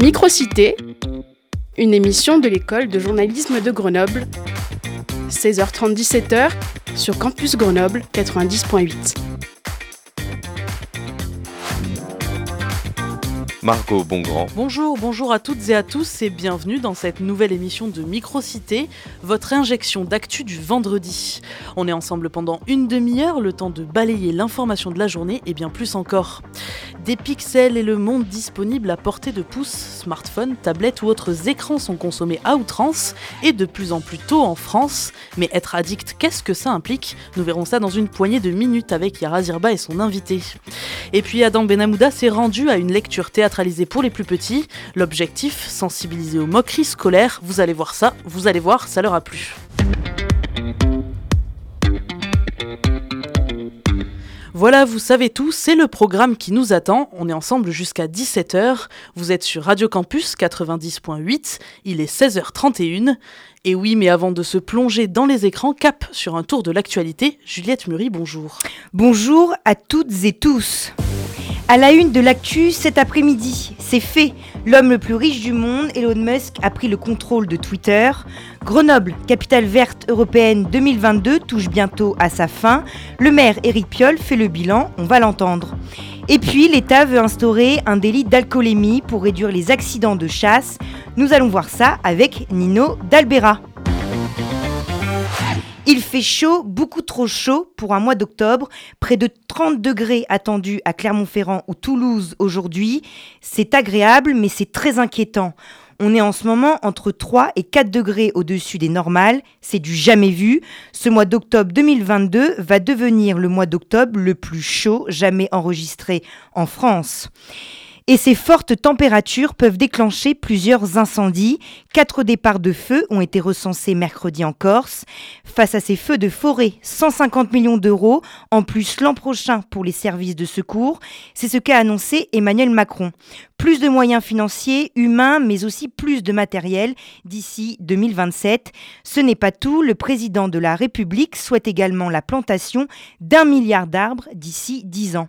Microcité, une émission de l'école de journalisme de Grenoble. 16h30 17h sur Campus Grenoble 90.8. Margot Bongrand. Bonjour, bonjour à toutes et à tous et bienvenue dans cette nouvelle émission de Microcité, votre injection d'actu du vendredi. On est ensemble pendant une demi-heure, le temps de balayer l'information de la journée et bien plus encore. Des pixels et le monde disponible à portée de pouce, smartphones, tablettes ou autres écrans sont consommés à outrance et de plus en plus tôt en France. Mais être addict, qu'est-ce que ça implique? Nous verrons ça dans une poignée de minutes avec Yara Zirba et son invité. Et puis Adam Benamouda s'est rendu à une lecture pour les plus petits. L'objectif, sensibiliser aux moqueries scolaires. Vous allez voir ça, vous allez voir, ça leur a plu. Voilà, vous savez tout, c'est le programme qui nous attend. On est ensemble jusqu'à 17h. Vous êtes sur Radio Campus 90.8. Il est 16h31. Et oui, mais avant de se plonger dans les écrans, cap sur un tour de l'actualité. Juliette Murie, bonjour. Bonjour à toutes et tous. À la une de l'actu cet après-midi, c'est fait. L'homme le plus riche du monde, Elon Musk, a pris le contrôle de Twitter. Grenoble, capitale verte européenne 2022, touche bientôt à sa fin. Le maire Éric Piolle fait le bilan, on va l'entendre. Et puis, l'État veut instaurer un délit d'alcoolémie pour réduire les accidents de chasse. Nous allons voir ça avec Nino Dalbera. Il fait chaud, beaucoup trop chaud pour un mois d'octobre. Près de 30 degrés attendus à Clermont-Ferrand ou Toulouse aujourd'hui. C'est agréable, mais c'est très inquiétant. On est en ce moment entre 3 et 4 degrés au-dessus des normales. C'est du jamais vu. Ce mois d'octobre 2022 va devenir le mois d'octobre le plus chaud jamais enregistré en France. Et ces fortes températures peuvent déclencher plusieurs incendies. Quatre départs de feu ont été recensés mercredi en Corse. Face à ces feux de forêt, 150 millions d'euros en plus l'an prochain pour les services de secours. C'est ce qu'a annoncé Emmanuel Macron. Plus de moyens financiers, humains, mais aussi plus de matériel d'ici 2027. Ce n'est pas tout. Le président de la République souhaite également la plantation d'un milliard d'arbres d'ici 10 ans.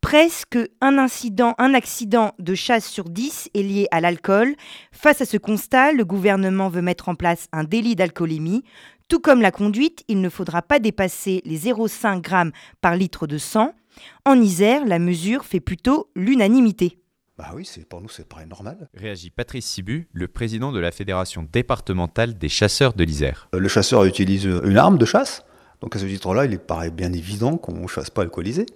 Presque un incident, un accident de chasse sur 10 est lié à l'alcool. Face à ce constat, le gouvernement veut mettre en place un délit d'alcoolémie. Tout comme la conduite, il ne faudra pas dépasser les 0,5 g par litre de sang. En Isère, la mesure fait plutôt l'unanimité. Bah oui, c'est pour nous c'est pas normal. Réagit Patrice Sibu, le président de la fédération départementale des chasseurs de l'Isère. Euh, le chasseur utilise une arme de chasse, donc à ce titre-là, il paraît bien évident qu'on ne chasse pas alcoolisé.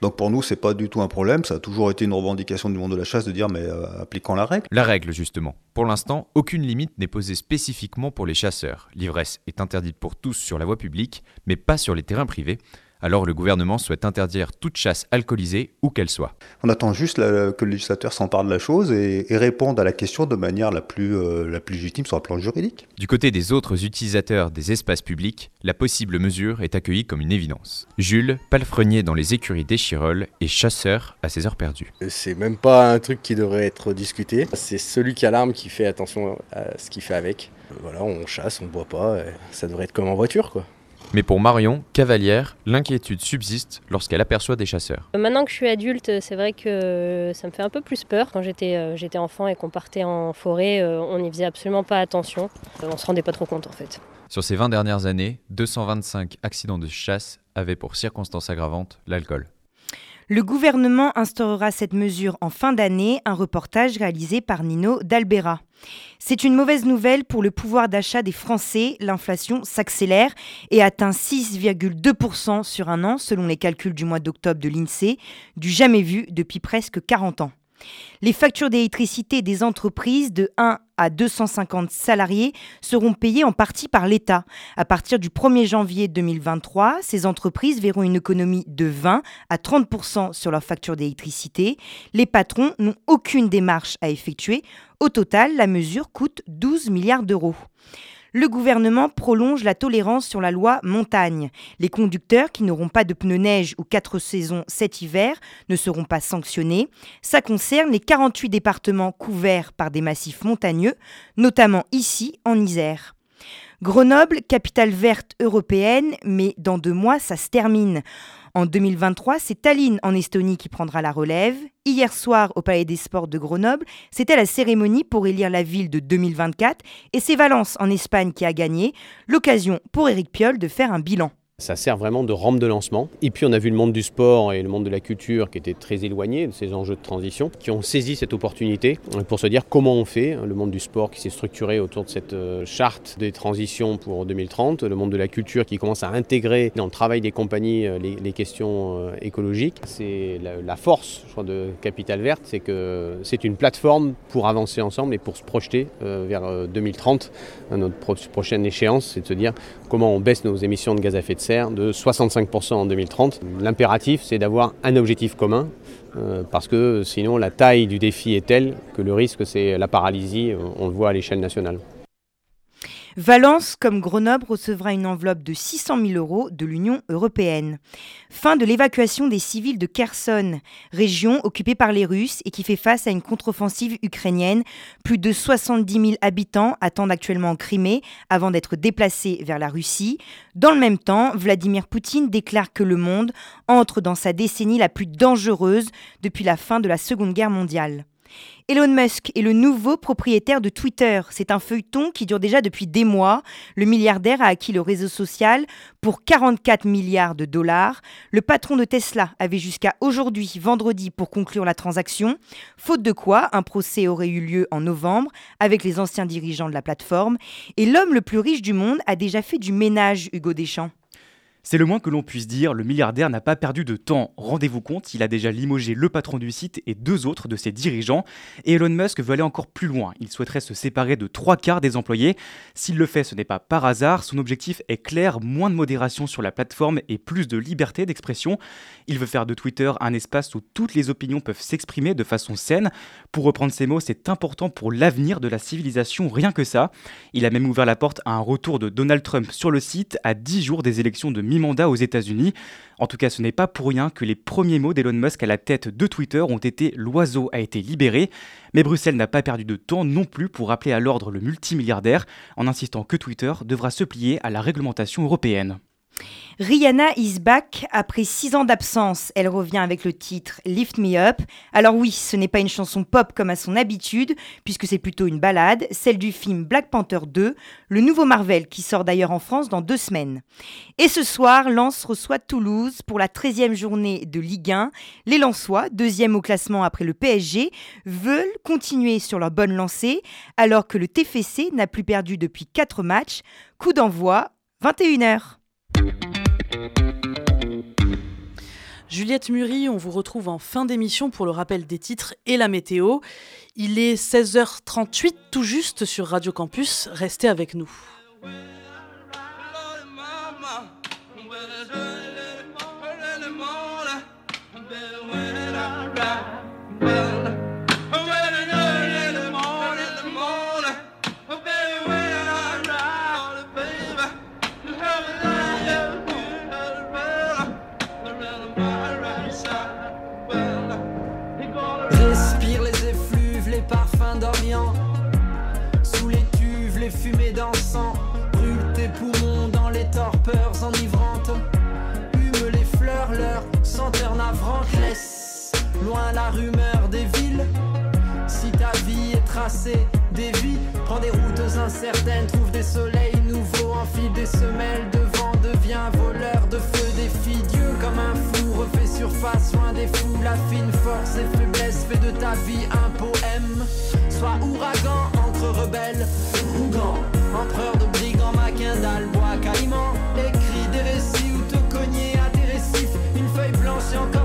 Donc pour nous, c'est pas du tout un problème. Ça a toujours été une revendication du monde de la chasse de dire mais euh, appliquons la règle. La règle, justement. Pour l'instant, aucune limite n'est posée spécifiquement pour les chasseurs. L'ivresse est interdite pour tous sur la voie publique, mais pas sur les terrains privés. Alors le gouvernement souhaite interdire toute chasse alcoolisée, où qu'elle soit. On attend juste que le législateur s'empare de la chose et, réponde à la question de manière la plus, euh, la plus légitime sur le plan juridique. Du côté des autres utilisateurs des espaces publics, la possible mesure est accueillie comme une évidence. Jules, palefrenier dans les écuries d'Échirol et chasseur à ses heures perdues. C'est même pas un truc qui devrait être discuté. C'est celui qui a l'arme qui fait attention à ce qu'il fait avec. Voilà, on chasse, on boit pas, ça devrait être comme en voiture quoi. Mais pour Marion, cavalière, l'inquiétude subsiste lorsqu'elle aperçoit des chasseurs. Maintenant que je suis adulte, c'est vrai que ça me fait un peu plus peur. Quand j'étais euh, enfant et qu'on partait en forêt, euh, on n'y faisait absolument pas attention. On se rendait pas trop compte en fait. Sur ces 20 dernières années, 225 accidents de chasse avaient pour circonstance aggravante l'alcool. Le gouvernement instaurera cette mesure en fin d'année, un reportage réalisé par Nino Dalbera. C'est une mauvaise nouvelle pour le pouvoir d'achat des Français. L'inflation s'accélère et atteint 6,2% sur un an selon les calculs du mois d'octobre de l'INSEE, du jamais vu depuis presque 40 ans. Les factures d'électricité des entreprises de 1 à 250 salariés seront payées en partie par l'État. À partir du 1er janvier 2023, ces entreprises verront une économie de 20 à 30 sur leur facture d'électricité. Les patrons n'ont aucune démarche à effectuer. Au total, la mesure coûte 12 milliards d'euros le gouvernement prolonge la tolérance sur la loi montagne. Les conducteurs qui n'auront pas de pneus neige ou quatre saisons cet hiver ne seront pas sanctionnés. Ça concerne les 48 départements couverts par des massifs montagneux, notamment ici en Isère. Grenoble, capitale verte européenne, mais dans deux mois, ça se termine. En 2023, c'est Tallinn en Estonie qui prendra la relève. Hier soir, au Palais des Sports de Grenoble, c'était la cérémonie pour élire la ville de 2024 et c'est Valence en Espagne qui a gagné. L'occasion pour Éric Piolle de faire un bilan. Ça sert vraiment de rampe de lancement. Et puis on a vu le monde du sport et le monde de la culture qui étaient très éloignés de ces enjeux de transition, qui ont saisi cette opportunité pour se dire comment on fait. Le monde du sport qui s'est structuré autour de cette euh, charte des transitions pour 2030, le monde de la culture qui commence à intégrer dans le travail des compagnies euh, les, questions euh, écologiques. C'est la, force de Capital Verte, c'est que c'est une plateforme pour avancer ensemble et pour se projeter vers 2030. Notre prochaine échéance, c'est de se dire comment on baisse nos émissions de gaz à effet de serre de 65% en 2030. L'impératif, c'est d'avoir un objectif commun, euh, parce que sinon la taille du défi est telle que le risque, c'est la paralysie, on le voit à l'échelle nationale. Valence, comme Grenoble, recevra une enveloppe de 600 000 euros de l'Union européenne. Fin de l'évacuation des civils de Kherson, région occupée par les Russes et qui fait face à une contre-offensive ukrainienne. Plus de 70 000 habitants attendent actuellement en Crimée avant d'être déplacés vers la Russie. Dans le même temps, Vladimir Poutine déclare que le monde entre dans sa décennie la plus dangereuse depuis la fin de la Seconde Guerre mondiale. Elon Musk est le nouveau propriétaire de Twitter. C'est un feuilleton qui dure déjà depuis des mois. Le milliardaire a acquis le réseau social pour 44 milliards de dollars. Le patron de Tesla avait jusqu'à aujourd'hui, vendredi, pour conclure la transaction. Faute de quoi, un procès aurait eu lieu en novembre avec les anciens dirigeants de la plateforme. Et l'homme le plus riche du monde a déjà fait du ménage, Hugo Deschamps. C'est le moins que l'on puisse dire, le milliardaire n'a pas perdu de temps. Rendez-vous compte, il a déjà limogé le patron du site et deux autres de ses dirigeants. Et Elon Musk veut aller encore plus loin. Il souhaiterait se séparer de trois quarts des employés. S'il le fait, ce n'est pas par hasard. Son objectif est clair, moins de modération sur la plateforme et plus de liberté d'expression. Il veut faire de Twitter un espace où toutes les opinions peuvent s'exprimer de façon saine. Pour reprendre ses mots, c'est important pour l'avenir de la civilisation, rien que ça. Il a même ouvert la porte à un retour de Donald Trump sur le site à 10 jours des élections de mi-mandat aux États-Unis. En tout cas, ce n'est pas pour rien que les premiers mots d'Elon Musk à la tête de Twitter ont été L'oiseau a été libéré. Mais Bruxelles n'a pas perdu de temps non plus pour rappeler à l'ordre le multimilliardaire en insistant que Twitter devra se plier à la réglementation européenne. Rihanna is back. Après six ans d'absence, elle revient avec le titre Lift Me Up. Alors oui, ce n'est pas une chanson pop comme à son habitude, puisque c'est plutôt une balade, celle du film Black Panther 2, le nouveau Marvel qui sort d'ailleurs en France dans deux semaines. Et ce soir, Lens reçoit Toulouse pour la 13e journée de Ligue 1. Les Lensois, deuxième au classement après le PSG, veulent continuer sur leur bonne lancée, alors que le TFC n'a plus perdu depuis quatre matchs. Coup d'envoi, 21h. Juliette Murie, on vous retrouve en fin d'émission pour le rappel des titres et la météo. Il est 16h38 tout juste sur Radio Campus. Restez avec nous. Loin la rumeur des villes Si ta vie est tracée des vies Prends des routes incertaines, trouve des soleils nouveaux Enfile des semelles de vent, deviens voleur de feu Défie Dieu comme un fou, refait surface loin des fous La fine force et faiblesse fait de ta vie un poème Sois ouragan entre rebelles empereur de brigands, Maquindal, bois, caïman. Écris des récits ou te cogner à tes récifs. Une feuille blanche et encore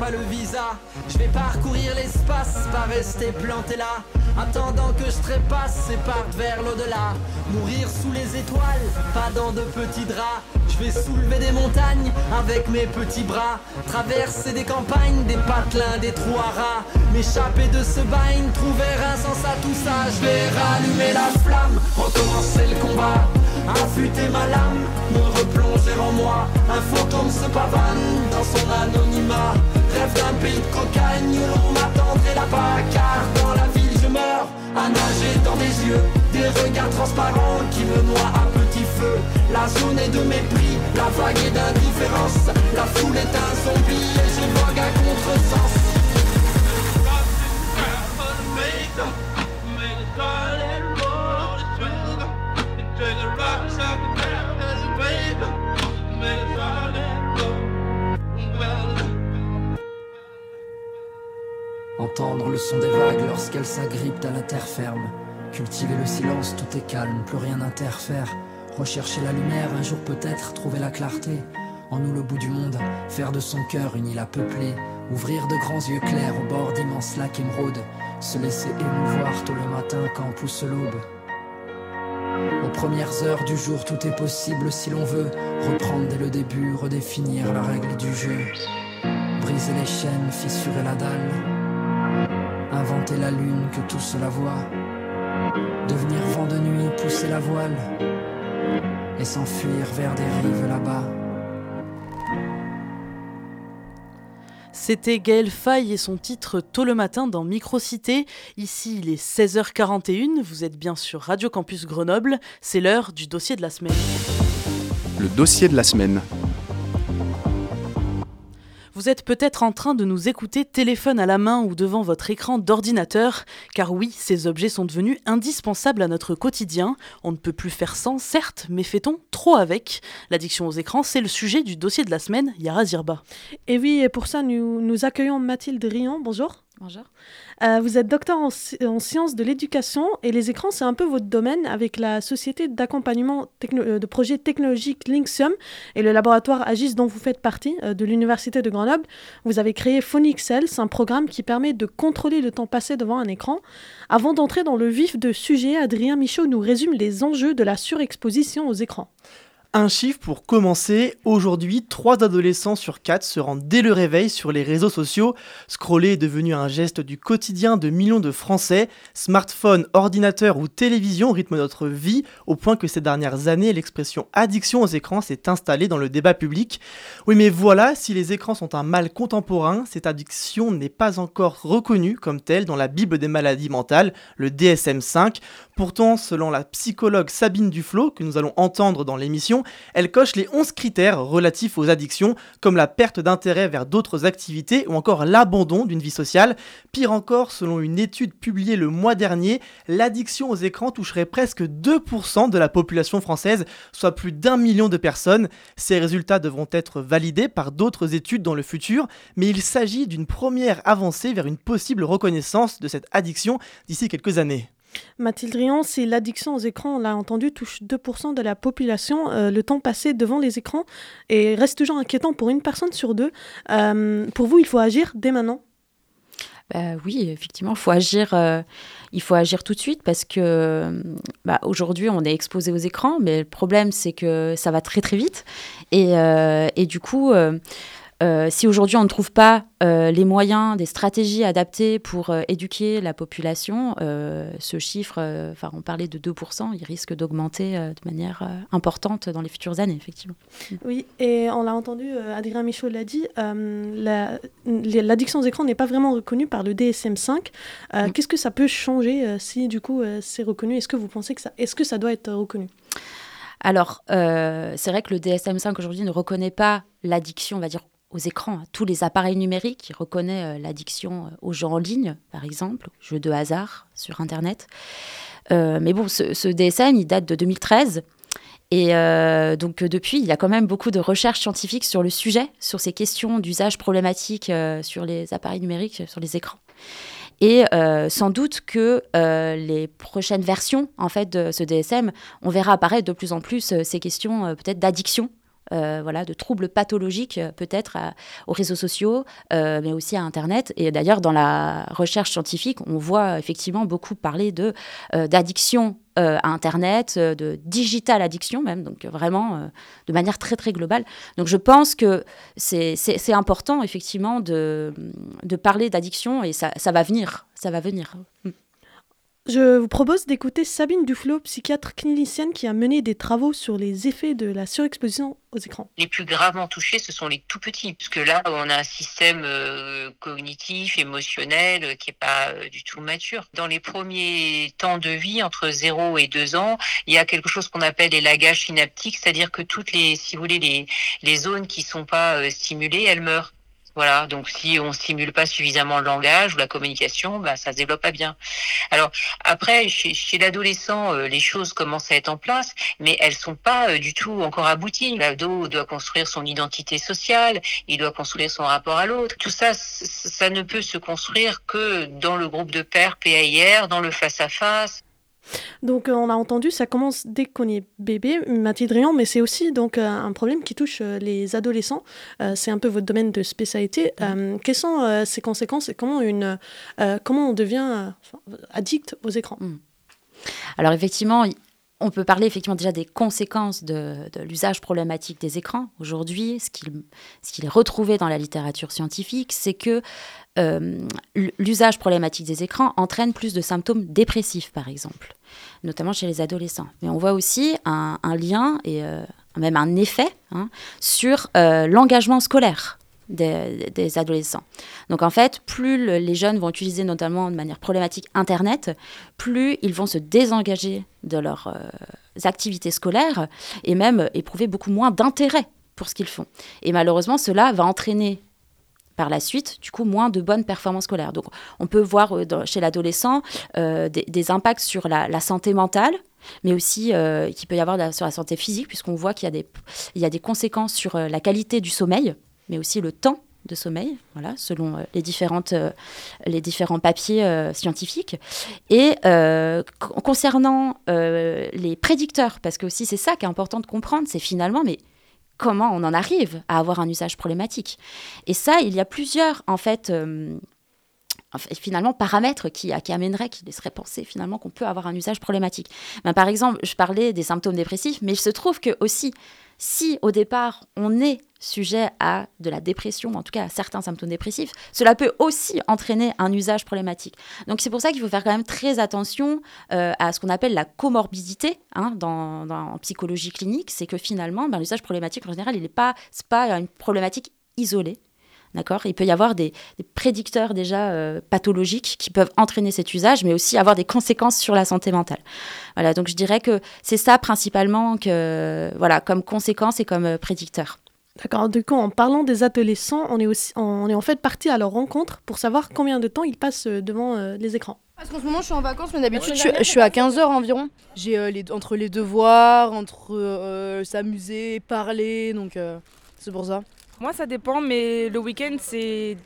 pas le visa. Je vais parcourir l'espace, pas rester planté là. Attendant que je trépasse et parte vers l'au-delà. Mourir sous les étoiles, pas dans de petits draps. Je vais soulever des montagnes avec mes petits bras. Traverser des campagnes, des patelins, des trous à rats. M'échapper de ce bain, trouver un sens à tout ça. Je vais rallumer la flamme, recommencer le combat. Affûter ma lame, me replonger en moi. Un fantôme se pavane dans son anonymat. Rêve d'un pays de cocagne l'on m'attendrait là-bas. Car dans la ville je meurs, à nager dans des yeux. Des regards transparents qui me noient à petit feu. La zone est de mépris, la vague est d'indifférence. La foule est un zombie et je vogue à contresens. Entendre le son des vagues lorsqu'elles s'agrippent à la terre ferme. Cultiver le silence, tout est calme, plus rien n'interfère. Rechercher la lumière, un jour peut-être trouver la clarté. En nous le bout du monde, faire de son cœur une île à peupler. Ouvrir de grands yeux clairs au bord d'immenses lacs émeraudes. Se laisser émouvoir tôt le matin quand pousse l'aube. Aux premières heures du jour, tout est possible si l'on veut. Reprendre dès le début, redéfinir la règle du jeu. Briser les chaînes, fissurer la dalle. Inventer la lune que tous la voient. Devenir vent de nuit, pousser la voile. Et s'enfuir vers des rives là-bas. C'était Gaël Faye et son titre Tôt le matin dans Microcité. Ici, il est 16h41. Vous êtes bien sur Radio Campus Grenoble. C'est l'heure du dossier de la semaine. Le dossier de la semaine. Vous êtes peut-être en train de nous écouter téléphone à la main ou devant votre écran d'ordinateur, car oui, ces objets sont devenus indispensables à notre quotidien. On ne peut plus faire sans, certes, mais fait-on trop avec? L'addiction aux écrans, c'est le sujet du dossier de la semaine, Yara Zirba. Et oui, et pour ça, nous, accueillons Mathilde Rian. Bonjour. Bonjour. Euh, vous êtes docteur en, en sciences de l'éducation et les écrans, c'est un peu votre domaine avec la société d'accompagnement euh, de projets technologiques Linxium et le laboratoire Agis dont vous faites partie euh, de l'Université de Grenoble. Vous avez créé PhonyXL, c'est un programme qui permet de contrôler le temps passé devant un écran. Avant d'entrer dans le vif de sujet, Adrien Michaud nous résume les enjeux de la surexposition aux écrans. Un chiffre pour commencer, aujourd'hui, 3 adolescents sur 4 se rendent dès le réveil sur les réseaux sociaux. Scroller est devenu un geste du quotidien de millions de Français. Smartphone, ordinateur ou télévision rythment notre vie, au point que ces dernières années, l'expression addiction aux écrans s'est installée dans le débat public. Oui mais voilà, si les écrans sont un mal contemporain, cette addiction n'est pas encore reconnue comme telle dans la Bible des maladies mentales, le DSM-5. Pourtant, selon la psychologue Sabine Duflo, que nous allons entendre dans l'émission, elle coche les 11 critères relatifs aux addictions, comme la perte d'intérêt vers d'autres activités ou encore l'abandon d'une vie sociale. Pire encore, selon une étude publiée le mois dernier, l'addiction aux écrans toucherait presque 2% de la population française, soit plus d'un million de personnes. Ces résultats devront être validés par d'autres études dans le futur, mais il s'agit d'une première avancée vers une possible reconnaissance de cette addiction d'ici quelques années. Mathilde Rion, si l'addiction aux écrans, on l'a entendu, touche 2% de la population, euh, le temps passé devant les écrans et reste toujours inquiétant pour une personne sur deux. Euh, pour vous, il faut agir dès maintenant? Bah oui, effectivement, faut agir, euh, il faut agir tout de suite parce que bah, aujourd'hui, on est exposé aux écrans, mais le problème, c'est que ça va très très vite. Et, et du coup, si aujourd'hui on ne trouve pas euh, les moyens, des stratégies adaptées pour euh, éduquer la population, ce chiffre, enfin on parlait de 2%, il risque d'augmenter de manière importante dans les futures années, effectivement. Oui, et on l'a entendu, Adrien Michaud l'a dit, l'addiction aux écrans n'est pas vraiment reconnue par le DSM-5. Mm. Qu'est-ce que ça peut changer si du coup c'est reconnu? Est-ce que vous pensez que ça, est-ce que ça doit être reconnu? Alors, c'est vrai que le DSM-5 aujourd'hui ne reconnaît pas l'addiction, on va dire, aux écrans, à tous les appareils numériques. Il reconnaît euh, l'addiction euh, aux jeux en ligne, par exemple, jeux de hasard sur Internet. Euh, mais bon, ce, DSM, il date de 2013. Et donc depuis, il y a quand même beaucoup de recherches scientifiques sur le sujet, sur ces questions d'usage problématique sur les appareils numériques, sur les écrans. Et sans doute que les prochaines versions en fait de ce DSM, on verra apparaître de plus en plus ces questions peut-être d'addiction voilà, de troubles pathologiques peut-être aux réseaux sociaux, mais aussi à Internet. Et d'ailleurs, dans la recherche scientifique, on voit effectivement beaucoup parler de d'addiction à Internet, de digital addiction même, donc vraiment de manière très très globale. Donc je pense que c'est important effectivement de, de parler d'addiction et ça, ça va venir, ça va venir. Mm. Je vous propose d'écouter Sabine Duflo, psychiatre clinicienne qui a mené des travaux sur les effets de la surexposition aux écrans. Les plus gravement touchés, ce sont les tout petits, puisque là, on a un système euh, cognitif, émotionnel, euh, qui n'est pas euh, du tout mature. Dans les premiers temps de vie, entre 0 et 2 ans, il y a quelque chose qu'on appelle les lagages synaptiques, c'est-à-dire que toutes les, si vous voulez, les, les zones qui sont pas stimulées, elles meurent. Voilà, donc si on stimule pas suffisamment le langage ou la communication, bah, ça se développe pas bien. Alors après, chez, chez l'adolescent, euh, les choses commencent à être en place, mais elles sont pas euh, du tout encore abouties. L'ado doit construire son identité sociale, il doit construire son rapport à l'autre. Tout ça, ça ne peut se construire que dans le groupe de pairs PAIR, dans le face à face. Donc euh, on a entendu, ça commence dès qu'on est bébé, Mathilde Riant, mais c'est aussi donc euh, un problème qui touche euh, les adolescents. c'est un peu votre domaine de spécialité. Mm. quelles sont ces conséquences et comment, une, comment on devient addict aux écrans? Mm. Alors effectivement, on peut parler effectivement déjà des conséquences de, l'usage problématique des écrans. Aujourd'hui, ce qu'il est retrouvé dans la littérature scientifique, c'est que euh, l'usage problématique des écrans entraîne plus de symptômes dépressifs, par exemple, notamment chez les adolescents. Mais on voit aussi un, lien et euh, même un effet hein, sur euh, l'engagement scolaire. Des, adolescents. Donc en fait, plus les jeunes vont utiliser notamment de manière problématique Internet, plus ils vont se désengager de leurs activités scolaires et même éprouver beaucoup moins d'intérêt pour ce qu'ils font. Et malheureusement, cela va entraîner par la suite, du coup, moins de bonnes performances scolaires. Donc, on peut voir euh, chez l'adolescent euh, des, impacts sur la, santé mentale, mais aussi euh, qu'il peut y avoir sur la santé physique, puisqu'on voit qu'il y, y a des conséquences sur la qualité du sommeil, mais aussi le temps de sommeil, voilà, selon les, différentes, les différents papiers scientifiques. Et concernant les prédicteurs, parce que aussi c'est ça qui est important de comprendre, c'est finalement, mais comment on en arrive à avoir un usage problématique? Et ça, il y a plusieurs, en fait, euh, finalement, paramètres qui, amèneraient, qui laisseraient penser finalement qu'on peut avoir un usage problématique. Ben, par exemple, je parlais des symptômes dépressifs, mais il se trouve que aussi, si au départ on est sujet à de la dépression, en tout cas à certains symptômes dépressifs, cela peut aussi entraîner un usage problématique. Donc c'est pour ça qu'il faut faire quand même très attention euh, à ce qu'on appelle la comorbidité hein, dans, en psychologie clinique, c'est que finalement ben, l'usage problématique en général, il n'est pas, pas une problématique isolée. D'accord? Il peut y avoir des, prédicteurs déjà euh, pathologiques qui peuvent entraîner cet usage, mais aussi avoir des conséquences sur la santé mentale. Voilà, donc je dirais que c'est ça principalement que, voilà, comme conséquence et comme euh, prédicteur. D'accord. Du coup, en parlant des adolescents, on est, aussi, on est en fait parti à leur rencontre pour savoir combien de temps ils passent euh, devant les écrans. Parce qu'en ce moment, je suis en vacances, mais d'habitude, je, suis à 15 heures environ. J'ai les, entre les devoirs, entre s'amuser, parler, donc c'est pour ça. Moi, ça dépend, mais le week-end, c'est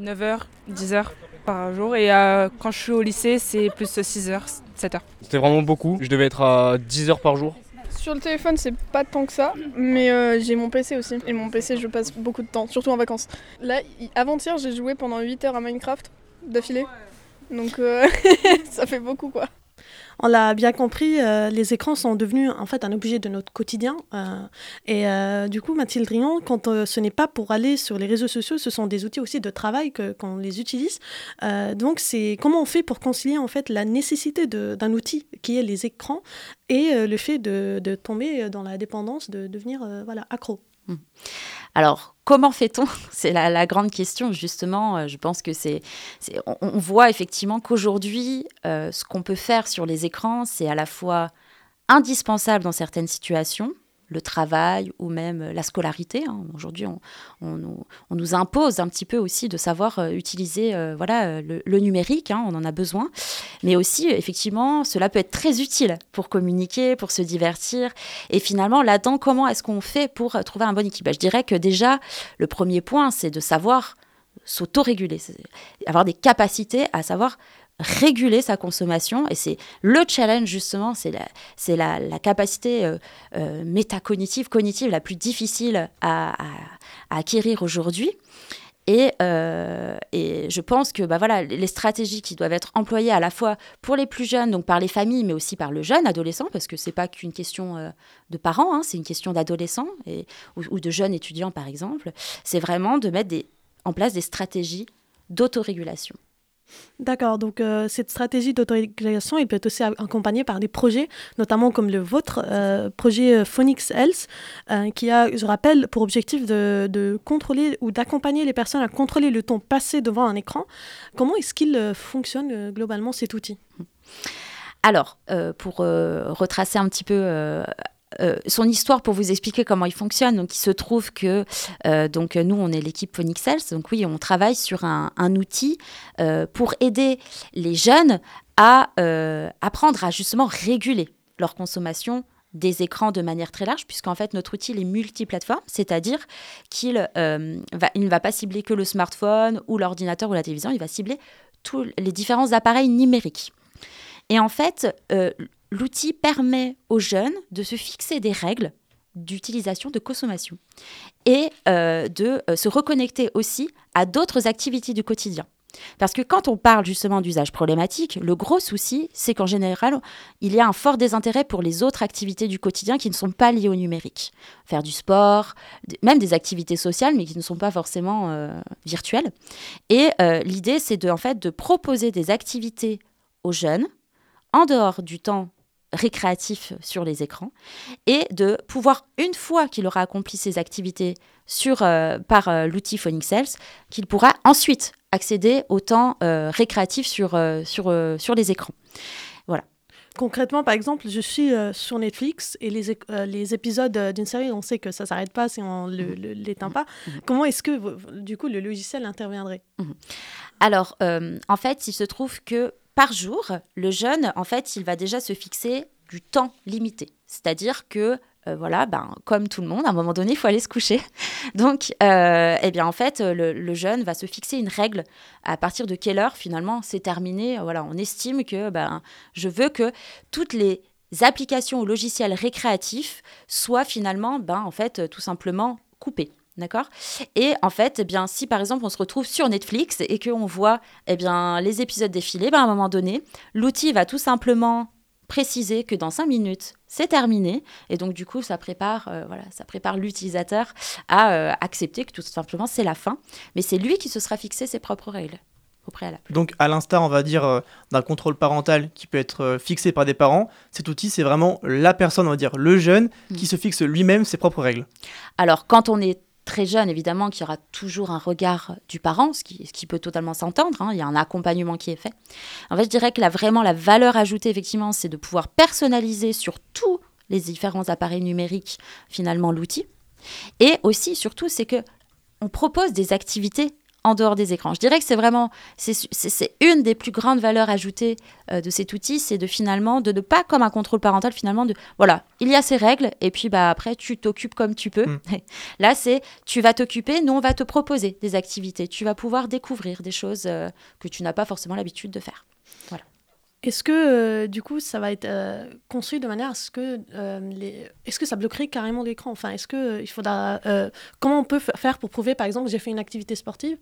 9h, 10h par jour. Et euh, quand je suis au lycée, c'est plus 6h, 7h. C'était vraiment beaucoup. Je devais être à 10h par jour. Sur le téléphone, c'est pas tant que ça, mais euh, j'ai mon PC aussi. Et mon PC, je passe beaucoup de temps, surtout en vacances. Là, avant-hier, j'ai joué pendant 8 heures à Minecraft d'affilée. Donc euh, ça fait beaucoup quoi. On l'a bien compris, euh, les écrans sont devenus en fait un objet de notre quotidien. Euh, et euh, du coup, Mathilde Rion, quand ce n'est pas pour aller sur les réseaux sociaux, ce sont des outils aussi de travail que qu'on les utilise. donc, c'est comment on fait pour concilier en fait la nécessité d'un outil qui est les écrans et le fait de, de, tomber dans la dépendance, de devenir voilà accro. Mmh. Alors, comment fait-on? C'est la, grande question, justement. Euh, je pense que c'est. On, voit effectivement qu'aujourd'hui, euh, ce qu'on peut faire sur les écrans, c'est à la fois indispensable dans certaines situations, le travail ou même la scolarité. Hein. Aujourd'hui, on, nous, impose un petit peu aussi de savoir euh, utiliser euh, voilà, le, numérique, hein, on en a besoin. Mais aussi, effectivement, cela peut être très utile pour communiquer, pour se divertir. Et finalement, là-dedans, comment est-ce qu'on fait pour euh, trouver un bon équilibre? Je dirais que déjà, le premier point, c'est de savoir s'autoréguler, avoir des capacités à savoir réguler sa consommation. Et c'est le challenge, justement, c'est la, la, capacité euh, euh, métacognitive, cognitive la plus difficile à, acquérir aujourd'hui. Et, euh, et je pense que bah voilà, les stratégies qui doivent être employées à la fois pour les plus jeunes, donc par les familles, mais aussi par le jeune adolescent, parce que c'est pas qu'une question de parents, hein, c'est une question d'adolescents ou, ou de jeunes étudiants, par exemple, c'est vraiment de mettre des, en place des stratégies d'autorégulation. D'accord, donc euh, cette stratégie d'autorégulation, elle peut être aussi accompagnée par des projets, notamment comme le vôtre, euh, projet euh, Phonics Health, qui a, je rappelle, pour objectif de, contrôler ou d'accompagner les personnes à contrôler le temps passé devant un écran. Comment est-ce qu'il fonctionne globalement cet outil? Alors, pour retracer un petit peu euh, son histoire, pour vous expliquer comment il fonctionne, donc il se trouve que euh, donc nous, on est l'équipe Health, donc oui, on travaille sur un, outil euh, pour aider les jeunes à apprendre à justement réguler leur consommation des écrans de manière très large, puisqu'en fait notre outil il est multiplateforme, c'est-à-dire qu'il va, ne va pas cibler que le smartphone ou l'ordinateur ou la télévision, il va cibler tous les différents appareils numériques. Et en fait, l'outil permet aux jeunes de se fixer des règles d'utilisation, de consommation, et euh, de euh, se reconnecter aussi à d'autres activités du quotidien. Parce que quand on parle justement d'usage problématique, le gros souci, c'est qu'en général, il y a un fort désintérêt pour les autres activités du quotidien qui ne sont pas liées au numérique. Faire du sport, même des activités sociales, mais qui ne sont pas forcément euh, virtuelles. Et l'idée, c'est de, en fait, de proposer des activités aux jeunes en dehors du temps récréatif sur les écrans et de pouvoir, une fois qu'il aura accompli ses activités sur, euh, par euh, l'outil Phonics Health, qu'il pourra ensuite accéder au temps euh, récréatif sur, sur, sur les écrans. Voilà. Concrètement, par exemple, je suis sur Netflix et les, les épisodes d'une série, on sait que ça s'arrête pas si on ne l'éteint pas. Comment est-ce que, du coup, le logiciel interviendrait? Alors, en fait, il se trouve que par jour, le jeune, en fait, il va déjà se fixer du temps limité. C'est-à-dire que, euh, voilà, ben, comme tout le monde, à un moment donné, il faut aller se coucher. Donc, euh, eh bien, en fait, le, jeune va se fixer une règle à partir de quelle heure, finalement, c'est terminé? Voilà, on estime que ben, je veux que toutes les applications ou logiciels récréatifs soient finalement, ben, en fait, tout simplement coupés. D'accord? Et en fait, eh bien, si par exemple on se retrouve sur Netflix et qu'on voit eh bien, les épisodes défiler, ben, à un moment donné, l'outil va tout simplement préciser que dans 5 minutes, c'est terminé. Et donc, du coup, ça prépare, euh, voilà, ça prépare l'utilisateur à euh, accepter que tout simplement c'est la fin. Mais c'est lui qui se sera fixé ses propres règles au préalable. Donc, à l'instar, on va dire, euh, d'un contrôle parental qui peut être fixé par des parents, cet outil, c'est vraiment la personne, on va dire, le jeune, qui se fixe lui-même ses propres règles. Alors, quand on est très jeune, évidemment, qu'il y aura toujours un regard du parent, ce qui, ce qui peut totalement s'entendre. hein, il y a un accompagnement qui est fait. En fait, je dirais que là, vraiment, la valeur ajoutée, effectivement, c'est de pouvoir personnaliser sur tous les différents appareils numériques, finalement, l'outil. Et aussi, surtout, c'est que on propose des activités en dehors des écrans. Je dirais que c'est vraiment, c'est une des plus grandes valeurs ajoutées euh, de cet outil, c'est de finalement, de ne pas comme un contrôle parental, finalement, de, voilà, il y a ces règles, et puis bah, après, tu t'occupes comme tu peux. Là, c'est, tu vas t'occuper, nous, on va te proposer des activités, tu vas pouvoir découvrir des choses euh, que tu n'as pas forcément l'habitude de faire. Est-ce que, euh, du coup, ça va être euh, construit de manière à ce que euh, les... Est-ce que ça bloquerait carrément l'écran? Enfin, est-ce que il faudra... comment on peut faire pour prouver, par exemple, que j'ai fait une activité sportive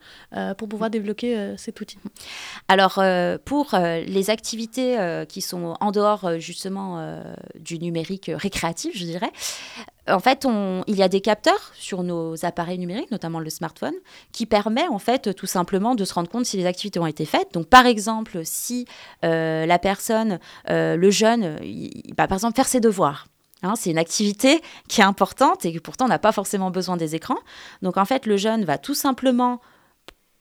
pour pouvoir débloquer cet outil? Alors, pour les activités qui sont en dehors justement du numérique récréatif, je dirais, en fait, il y a des capteurs sur nos appareils numériques, notamment le smartphone, qui permet en fait tout simplement de se rendre compte si les activités ont été faites. Donc, par exemple, si euh, la personne, euh, le jeune, il, va par exemple faire ses devoirs. Hein, c'est une activité qui est importante et que pourtant n'a pas forcément besoin des écrans. Donc en fait, le jeune va tout simplement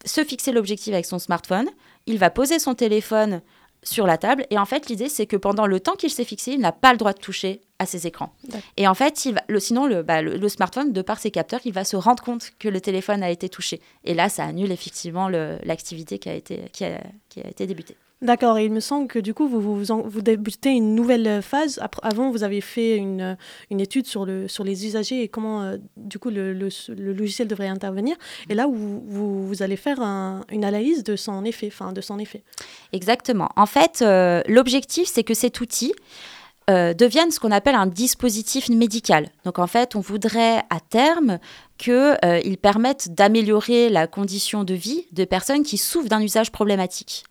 se fixer l'objectif avec son smartphone, il va poser son téléphone sur la table et en fait l'idée c'est que pendant le temps qu'il s'est fixé, il n'a pas le droit de toucher à ses écrans. Et en fait, il va, le, sinon le, bah, le, le smartphone, de par ses capteurs, il va se rendre compte que le téléphone a été touché. Et là, ça annule effectivement l'activité qui, a été- qui, a, qui a été débutée. D'accord, et il me semble que du coup, vous, vous, débutez une nouvelle phase. Avant, vous avez fait une, étude sur, le, sur les usagers et comment, euh, du coup, le, logiciel devrait intervenir. Et là, vous, vous, allez faire un- une analyse de son effet. De son effet. Exactement. En fait, euh, l'objectif, c'est que cet outil euh, devienne ce qu'on appelle un dispositif médical. Donc, en fait, on voudrait à terme qu'il permette d'améliorer la condition de vie de personnes qui souffrent d'un usage problématique.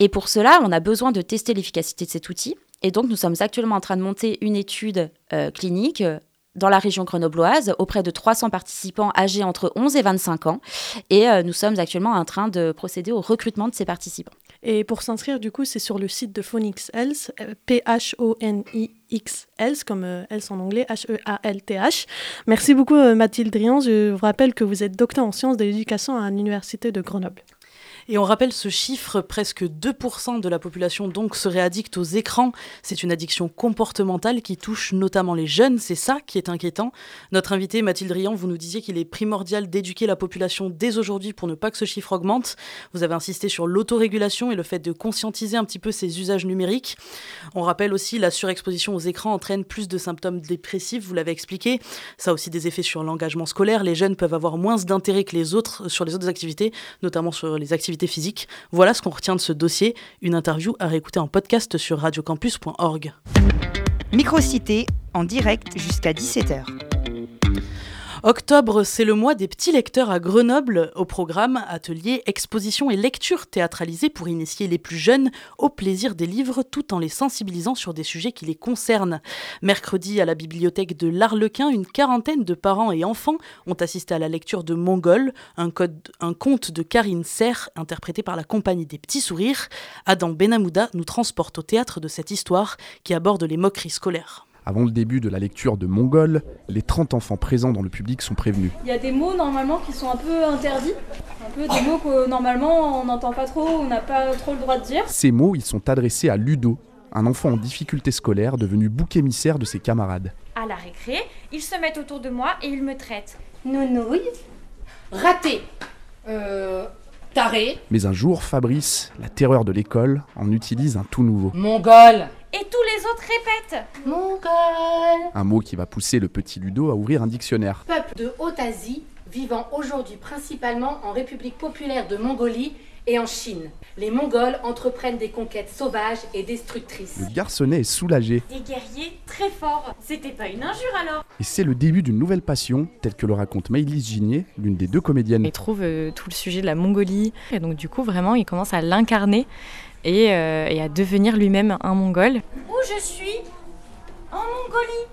Et pour cela, on a besoin de tester l'efficacité de cet outil. Et donc, nous sommes actuellement en train de monter une étude euh, clinique euh, dans la région grenobloise auprès de 300 participants âgés entre 11 et 25 ans. Et euh, nous sommes actuellement en train de procéder au recrutement de ces participants. Et pour s'inscrire, du coup, c'est sur le site de Phonix Health, P-H-O-N-I-X Health, comme euh, Health en anglais, H-E-A-L-T-H. Merci beaucoup, Mathilde Drian. Je vous rappelle que vous êtes docteur en sciences de l'éducation à l'Université de Grenoble. Et on rappelle ce chiffre, presque 2% de la population donc serait addicte aux écrans. C'est une addiction comportementale qui touche notamment les jeunes, c'est ça qui est inquiétant. Notre invité Mathilde Rian, vous nous disiez qu'il est primordial d'éduquer la population dès aujourd'hui pour ne pas que ce chiffre augmente. Vous avez insisté sur l'autorégulation et le fait de conscientiser un petit peu ces usages numériques. On rappelle aussi la surexposition aux écrans entraîne plus de symptômes dépressifs, vous l'avez expliqué. Ça a aussi des effets sur l'engagement scolaire. Les jeunes peuvent avoir moins d'intérêt que les autres sur les autres activités, notamment sur les activités physiques. Voilà ce qu'on retient de ce dossier. Une interview à réécouter en podcast sur radiocampus.org. Microcité en direct jusqu'à 17h. Octobre, c'est le mois des petits lecteurs à Grenoble. Au programme, ateliers, expositions et lectures théâtralisées pour initier les plus jeunes au plaisir des livres tout en les sensibilisant sur des sujets qui les concernent. Mercredi, à la bibliothèque de l'Arlequin, une quarantaine de parents et enfants ont assisté à la lecture de Mongol, un, un conte de Karine Serre interprété par la compagnie des petits sourires. Adam Benamouda nous transporte au théâtre de cette histoire qui aborde les moqueries scolaires. Avant le début de la lecture de Mongol, les 30 enfants présents dans le public sont prévenus. Il y a des mots normalement qui sont un peu interdits, un peu des mots que normalement on n'entend pas trop, on n'a pas trop le droit de dire. Ces mots, ils sont adressés à Ludo, un enfant en difficulté scolaire devenu bouc émissaire de ses camarades. À la récré, ils se mettent autour de moi et ils me traitent. Nounouille. Raté. Euh. Taré. Mais un jour, Fabrice, la terreur de l'école, en utilise un tout nouveau. Mongol. Et tous les autres répètent. Mongol. Un mot qui va pousser le petit Ludo à ouvrir un dictionnaire. Peuple de Haute-Asie vivant aujourd'hui principalement en République populaire de Mongolie et en Chine. Les Mongols entreprennent des conquêtes sauvages et destructrices. Le garçonnet est soulagé, Des guerriers très forts. C'était pas une injure alors et c'est le début d'une nouvelle passion, telle que le raconte Maëlys Ginier, l'une des deux comédiennes. Il trouve euh, tout le sujet de la Mongolie. Et donc, du coup, vraiment, il commence à l'incarner et, euh, et à devenir lui-même un Mongol. Où je suis En Mongolie.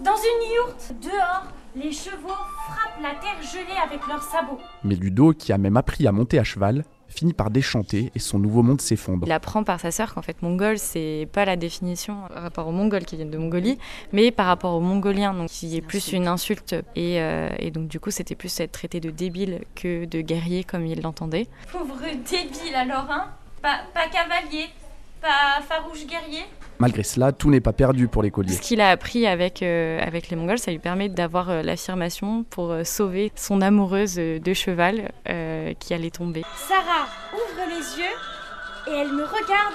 Dans une yourte. Dehors, les chevaux frappent la terre gelée avec leurs sabots. Mais Ludo, qui a même appris à monter à cheval, finit par déchanter et son nouveau monde s'effondre. Il apprend par sa sœur qu'en fait, Mongol, c'est pas la définition par rapport aux Mongols qui viennent de Mongolie, mais par rapport aux Mongoliens, donc qui est plus une insulte. Et, euh, et donc, du coup, c'était plus être traité de débile que de guerrier comme il l'entendait. Pauvre débile alors, hein pas, pas cavalier, pas farouche guerrier. Malgré cela, tout n'est pas perdu pour l'écolier. Ce qu'il a appris avec, euh, avec les Mongols, ça lui permet d'avoir euh, l'affirmation pour euh, sauver son amoureuse de cheval euh, qui allait tomber. Sarah ouvre les yeux et elle me regarde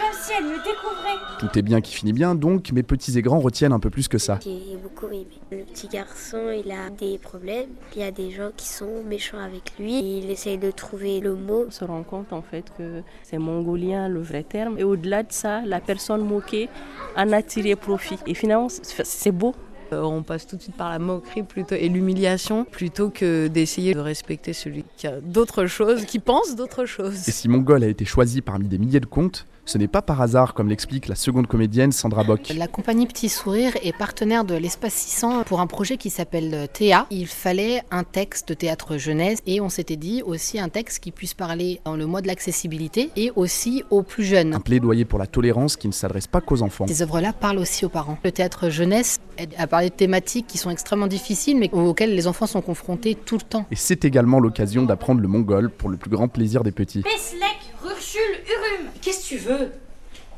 comme si elle me découvrait. Tout est bien qui finit bien, donc mes petits et grands retiennent un peu plus que ça. J'ai beaucoup aimé. Le petit garçon, il a des problèmes. Il y a des gens qui sont méchants avec lui. Il essaye de trouver le mot. On se rend compte en fait que c'est mongolien le vrai terme. Et au-delà de ça, la personne moquée en a tiré profit. Et finalement, c'est beau. Euh, On passe tout de suite par la moquerie plutôt et l'humiliation plutôt que d'essayer de respecter celui qui a d'autres choses, qui pense d'autres choses. Et si Mongol a été choisi parmi des milliers de contes, ce n'est pas par hasard, comme l'explique la seconde comédienne Sandra Bock. La compagnie Petit Sourire est partenaire de l'Espace 600 pour un projet qui s'appelle Théa. Il fallait un texte de théâtre jeunesse et on s'était dit aussi un texte qui puisse parler dans le mois de l'accessibilité et aussi aux plus jeunes. Un plaidoyer pour la tolérance qui ne s'adresse pas qu'aux enfants. Ces œuvres-là parlent aussi aux parents. Le théâtre jeunesse à parler de thématiques qui sont extrêmement difficiles mais auxquelles les enfants sont confrontés tout le temps. Et c'est également l'occasion d'apprendre le mongol pour le plus grand plaisir des petits. Peslek, Rurchul, Urum. Qu'est-ce que tu veux?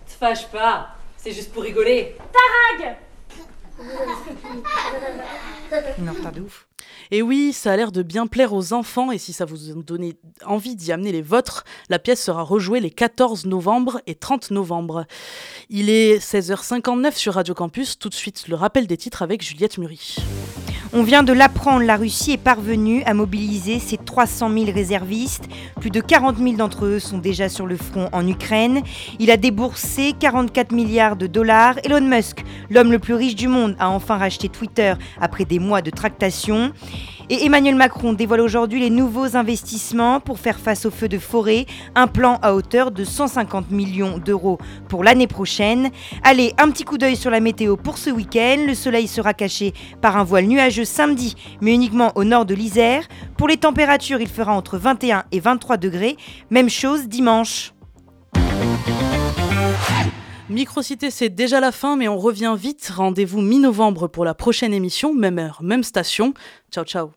Te fâche pas, c'est juste pour rigoler. Tarag Une retard de ouf. Et oui, ça a l'air de bien plaire aux enfants et si ça vous a donné envie d'y amener les vôtres, la pièce sera rejouée les 14 novembre et 30 novembre. Il est 16h59 sur Radio Campus, tout de suite le rappel des titres avec Juliette Murie. On vient de l'apprendre, la Russie est parvenue à mobiliser ses 300 000 réservistes. Plus de 40 000 d'entre eux sont déjà sur le front en Ukraine. Il a déboursé 44 milliards de dollars. Elon Musk, l'homme le plus riche du monde, a enfin racheté Twitter après des mois de tractation. Et Emmanuel Macron dévoile aujourd'hui les nouveaux investissements pour faire face aux feux de forêt, un plan à hauteur de 150 millions d'euros pour l'année prochaine. Allez, un petit coup d'œil sur la météo pour ce week-end. Le soleil sera caché par un voile nuageux samedi, mais uniquement au nord de l'Isère. Pour les températures, il fera entre 21 et 23 degrés. Même chose dimanche. Microcité, c'est déjà la fin, mais on revient vite. Rendez-vous mi-novembre pour la prochaine émission, même heure, même station. Ciao, ciao.